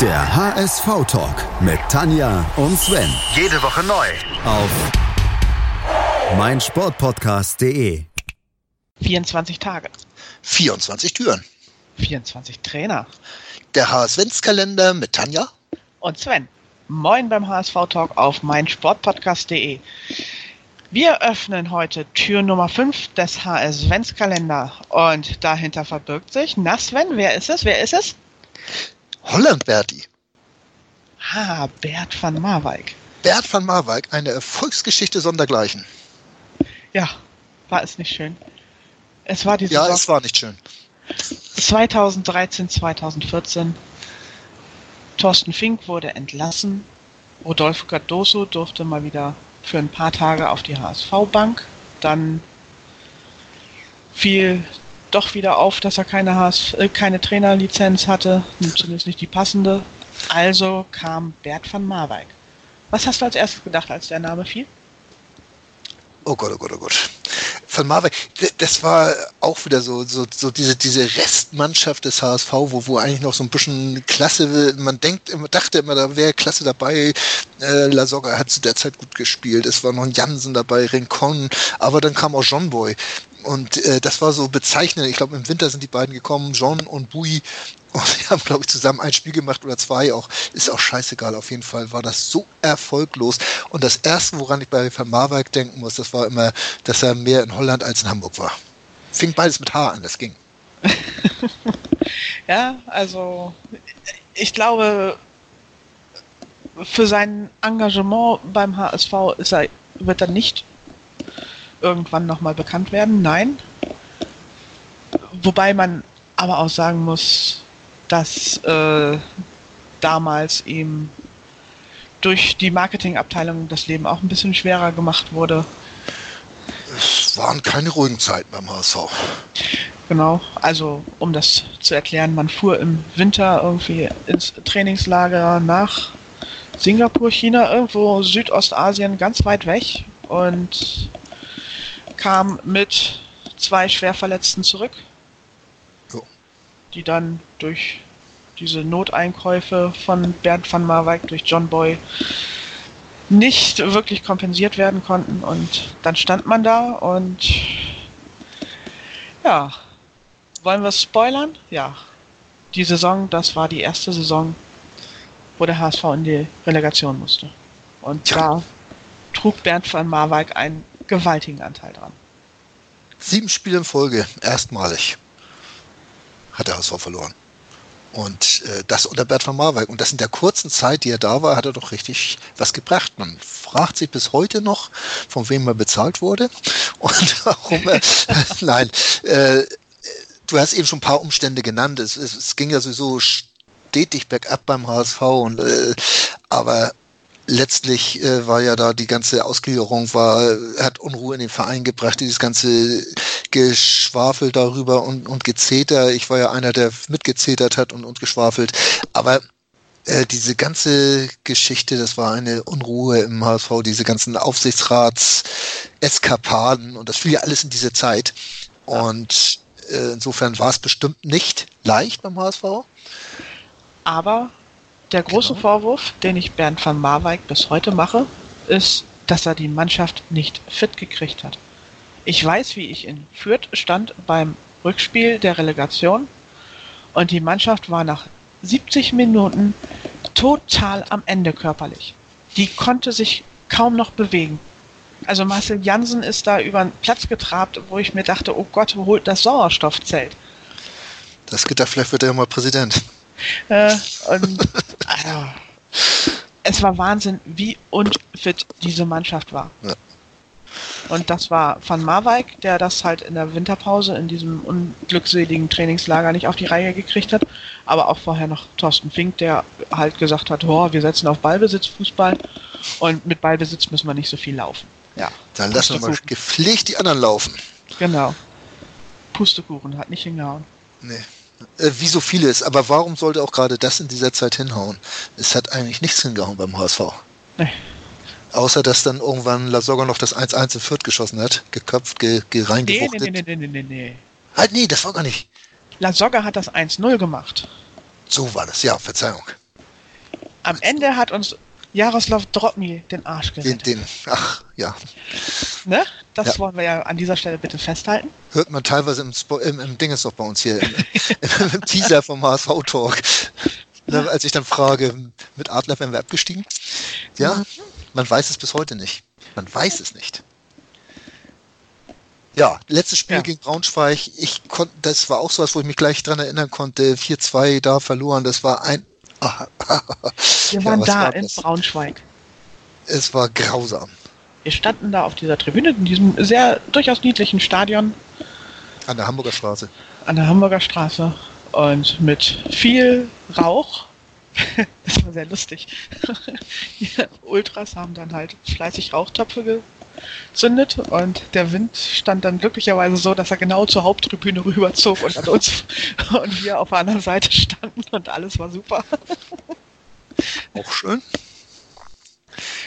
Der HSV-Talk mit Tanja und Sven. Jede Woche neu. Auf meinsportpodcast.de. 24 Tage. 24 Türen. 24 Trainer. Der HSV-Kalender mit Tanja. Und Sven. Moin beim HSV-Talk auf meinsportpodcast.de. Wir öffnen heute Tür Nummer 5 des HS-Kalender und dahinter verbirgt sich, na Sven, wer ist es? Wer ist es? Holland Berti. Ah, Bert van Marwijk. Bert van Marwijk, eine Erfolgsgeschichte sondergleichen. Ja, war es nicht schön. Es war die Ja, Saison es war nicht schön. 2013, 2014. Thorsten Fink wurde entlassen. Rodolfo Cardoso durfte mal wieder für ein paar Tage auf die HSV-Bank. Dann fiel doch wieder auf, dass er keine, HS äh, keine Trainerlizenz hatte, zumindest nicht die passende. Also kam Bert van Marwijk. Was hast du als erstes gedacht, als der Name fiel? Oh Gott, oh Gott, oh Gott. Van Marwijk, das war auch wieder so, so, so diese, diese Restmannschaft des HSV, wo, wo eigentlich noch so ein bisschen Klasse, man denkt dachte immer, da wäre Klasse dabei. Äh, Lasogga hat zu der Zeit gut gespielt. Es war noch ein Jansen dabei, Rincon, aber dann kam auch John Boy. Und äh, das war so bezeichnend. Ich glaube, im Winter sind die beiden gekommen, John und Bui. Und wir haben, glaube ich, zusammen ein Spiel gemacht oder zwei auch. Ist auch scheißegal. Auf jeden Fall war das so erfolglos. Und das Erste, woran ich bei Van Marwijk denken muss, das war immer, dass er mehr in Holland als in Hamburg war. Fing beides mit H an, das ging. Ja, also ich glaube, für sein Engagement beim HSV ist er, wird er nicht irgendwann nochmal bekannt werden. Nein. Wobei man aber auch sagen muss, dass äh, damals ihm durch die Marketingabteilung das Leben auch ein bisschen schwerer gemacht wurde. Es waren keine ruhigen Zeiten beim HSV. Genau, also um das zu erklären, man fuhr im Winter irgendwie ins Trainingslager nach Singapur, China, irgendwo Südostasien, ganz weit weg und kam mit zwei Schwerverletzten zurück, Jo. die dann durch diese Noteinkäufe von Bernd van Marwijk durch John Boy nicht wirklich kompensiert werden konnten und dann stand man da und ja, wollen wir spoilern? Ja. Die Saison, das war die erste Saison, wo der HSV in die Relegation musste. Und Ja. da trug Bernd van Marwijk einen gewaltigen Anteil dran. Sieben Spiele in Folge, erstmalig, hat der HSV verloren. Und äh, das unter Bert van Marwijk. Und das in der kurzen Zeit, die er da war, hat er doch richtig was gebracht. Man fragt sich bis heute noch, von wem er bezahlt wurde und warum er. Nein, äh, du hast eben schon ein paar Umstände genannt. Es, es, es ging ja sowieso stetig bergab beim HSV. Und, äh, aber letztlich äh, war ja da die ganze Ausgliederung war, hat Unruhe in den Verein gebracht, dieses ganze Geschwafel darüber und, und Gezeter. Ich war ja einer, der mitgezetert hat und, und geschwafelt. Aber äh, diese ganze Geschichte, das war eine Unruhe im HSV, diese ganzen Aufsichtsrats-Eskapaden und das fiel ja alles in diese Zeit. Und äh, insofern war es bestimmt nicht leicht beim HSV. Aber der große Genau. Vorwurf, den ich Bernd van Marwijk bis heute mache, ist, dass er die Mannschaft nicht fit gekriegt hat. Ich weiß, wie ich in Fürth stand beim Rückspiel der Relegation und die Mannschaft war nach 70 Minuten total am Ende körperlich. Die konnte sich kaum noch bewegen. Also Marcel Jansen ist da über den Platz getrabt, wo ich mir dachte, oh Gott, holt das Sauerstoffzelt. Das geht da, vielleicht wird er ja mal Präsident. Äh, und also, es war Wahnsinn, wie unfit diese Mannschaft war. Ja. Und das war Van Marwijk, der das halt in der Winterpause in diesem unglückseligen Trainingslager nicht auf die Reihe gekriegt hat. Aber auch vorher noch Thorsten Fink, der halt gesagt hat, oh, wir setzen auf Ballbesitzfußball und mit Ballbesitz müssen wir nicht so viel laufen. Ja, Dann lassen wir mal gepflegt die anderen laufen. genau. Pustekuchen hat nicht hingehauen. Nee. Äh, wie so vieles. Aber warum sollte auch gerade das in dieser Zeit hinhauen? Es hat eigentlich nichts hingehauen beim HSV. Nee. Außer, dass dann irgendwann Lasogga noch das 1-1 in Fürth geschossen hat. Geköpft, ge, ge Nee, reingewuchtet. nee, nee, nee, nee, nee, nee. Halt, nee, das war gar nicht. La Soga hat das 1-0 gemacht. So war das, ja, Verzeihung. Am Ende hat uns Jaroslav Drobny den Arsch Den, gerettet. den, ach ja, Ne? Das Ja. wollen wir ja an dieser Stelle bitte festhalten. hört man teilweise im, Spo im, im Dinges doch bei uns hier, im, im, Teaser vom HSV-Talk. Als ich dann frage, mit Adler wären wir abgestiegen? Ja, man weiß es bis heute nicht. Man weiß es nicht. Ja, letztes Spiel Ja. gegen Braunschweig. Ich konnte, das war auch so was, wo ich mich gleich dran erinnern konnte. 4-2 da verloren. Das war ein, Wir Ja, waren was da war in das? Braunschweig. es war grausam. Wir standen da auf dieser Tribüne, in diesem sehr durchaus niedlichen Stadion An der Hamburger Straße. an der Hamburger Straße und mit viel Rauch. Das war sehr lustig. Die Ultras haben dann halt fleißig Rauchtöpfe gezündet und der Wind stand dann glücklicherweise so, dass er genau zur Haupttribüne rüberzog und an uns und wir auf der anderen Seite standen und alles war super. Auch schön.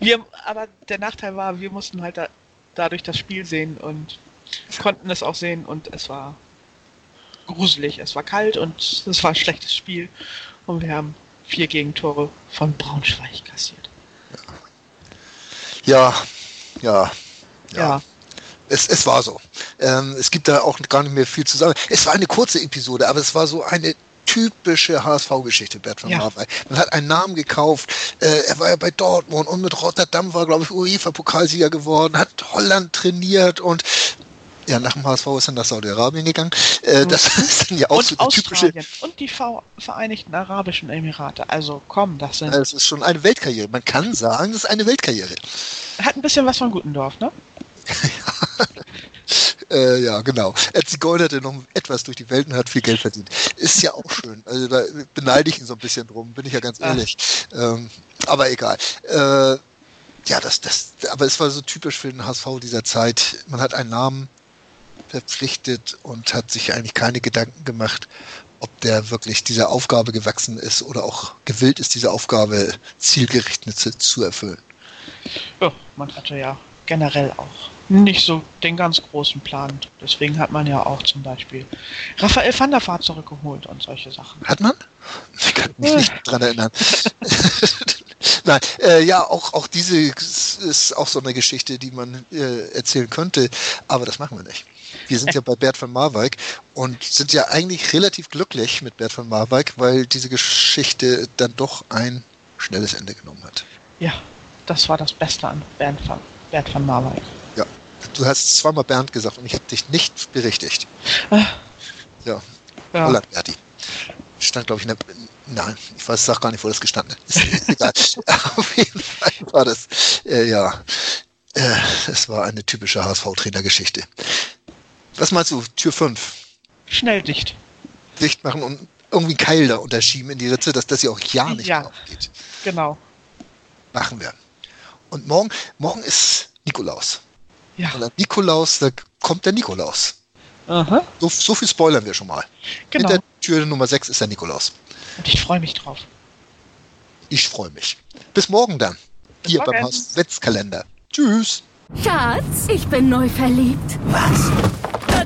Wir, aber der Nachteil war, wir mussten halt da, dadurch das Spiel sehen und konnten es auch sehen und es war gruselig. Es war kalt und es war ein schlechtes Spiel und wir haben vier Gegentore von Braunschweig kassiert. Ja, ja, Ja, Es, es war so. Ähm, es gibt da auch gar nicht mehr viel zu sagen. Es war eine kurze Episode, aber es war so eine typische HSV-Geschichte, Bert van Ja. Marwijk. Man hat einen Namen gekauft. Äh, er war ja bei Dortmund und mit Rotterdam war, glaube ich, UEFA-Pokalsieger geworden, hat Holland trainiert und ja, nach dem HSV ist er nach Saudi-Arabien gegangen. Äh, das ist dann ja auch so und eine typische. Australien und die V Vereinigten Arabischen Emirate. Also komm, das sind, Es ist schon eine Weltkarriere. Man kann sagen, das ist eine Weltkarriere. hat ein bisschen was von Gutendorf, ne? Äh, ja, genau. Er zigeunerte noch etwas durch die Welt und hat viel Geld verdient. Ist ja auch schön. Also da beneide ich ihn so ein bisschen drum, bin ich ja ganz Ach. ehrlich. Ähm, aber egal. Äh, ja, das, das, aber es war so typisch für den HSV dieser Zeit. Man hat einen Namen verpflichtet und hat sich eigentlich keine Gedanken gemacht, ob der wirklich dieser Aufgabe gewachsen ist oder auch gewillt ist, diese Aufgabe zielgerichtet zu, zu erfüllen. Ja, man hatte ja generell auch nicht so den ganz großen Plan. Deswegen hat man ja auch zum Beispiel Raphael van der Vaart zurückgeholt und solche Sachen. Hat man? Ich kann mich Äh. nicht dran erinnern. Nein, äh, ja, auch, auch diese ist auch so eine Geschichte, die man äh, erzählen könnte, aber das machen wir nicht. Wir sind ja bei Bert von Marwijk und sind ja eigentlich relativ glücklich mit Bert von Marwijk, weil diese Geschichte dann doch ein schnelles Ende genommen hat. Ja, das war das Beste an Bernd van Marwijk. Ja, du hast zweimal Bernd gesagt und ich habe dich nicht berichtigt. Äh, Ja, ja. Holland Berti. Stand, glaube ich, in der, nein, ich weiß, sag gar nicht, wo das gestanden ist. Egal. Auf jeden Fall war das, äh, ja, äh, es war eine typische HSV-Trainergeschichte. Was meinst du, Tür 5? Schnell dicht. Dicht machen und irgendwie einen Keil da unterschieben in die Ritze, dass das ja auch ja nicht Ja. aufgeht. Genau. Machen wir. Und morgen, morgen ist Nikolaus. Ja. Und an Nikolaus, da kommt der Nikolaus. Aha. So, so viel spoilern wir schon mal. Genau. Hinter Tür Nummer 6 ist der Nikolaus. Und ich freue mich drauf. Ich freue mich. Bis morgen dann. Bis Hier beim morgen. Hauswetzkalender. Tschüss. Schatz, ich bin neu verliebt. Was?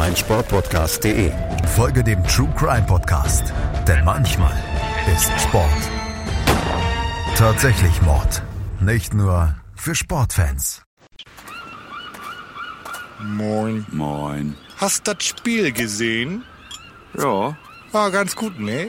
meinsportpodcast.de. Folge dem True Crime Podcast, denn manchmal ist Sport tatsächlich Mord. Nicht nur für Sportfans. Moin. Moin. Hast das Spiel gesehen? Ja, War ganz gut, ne?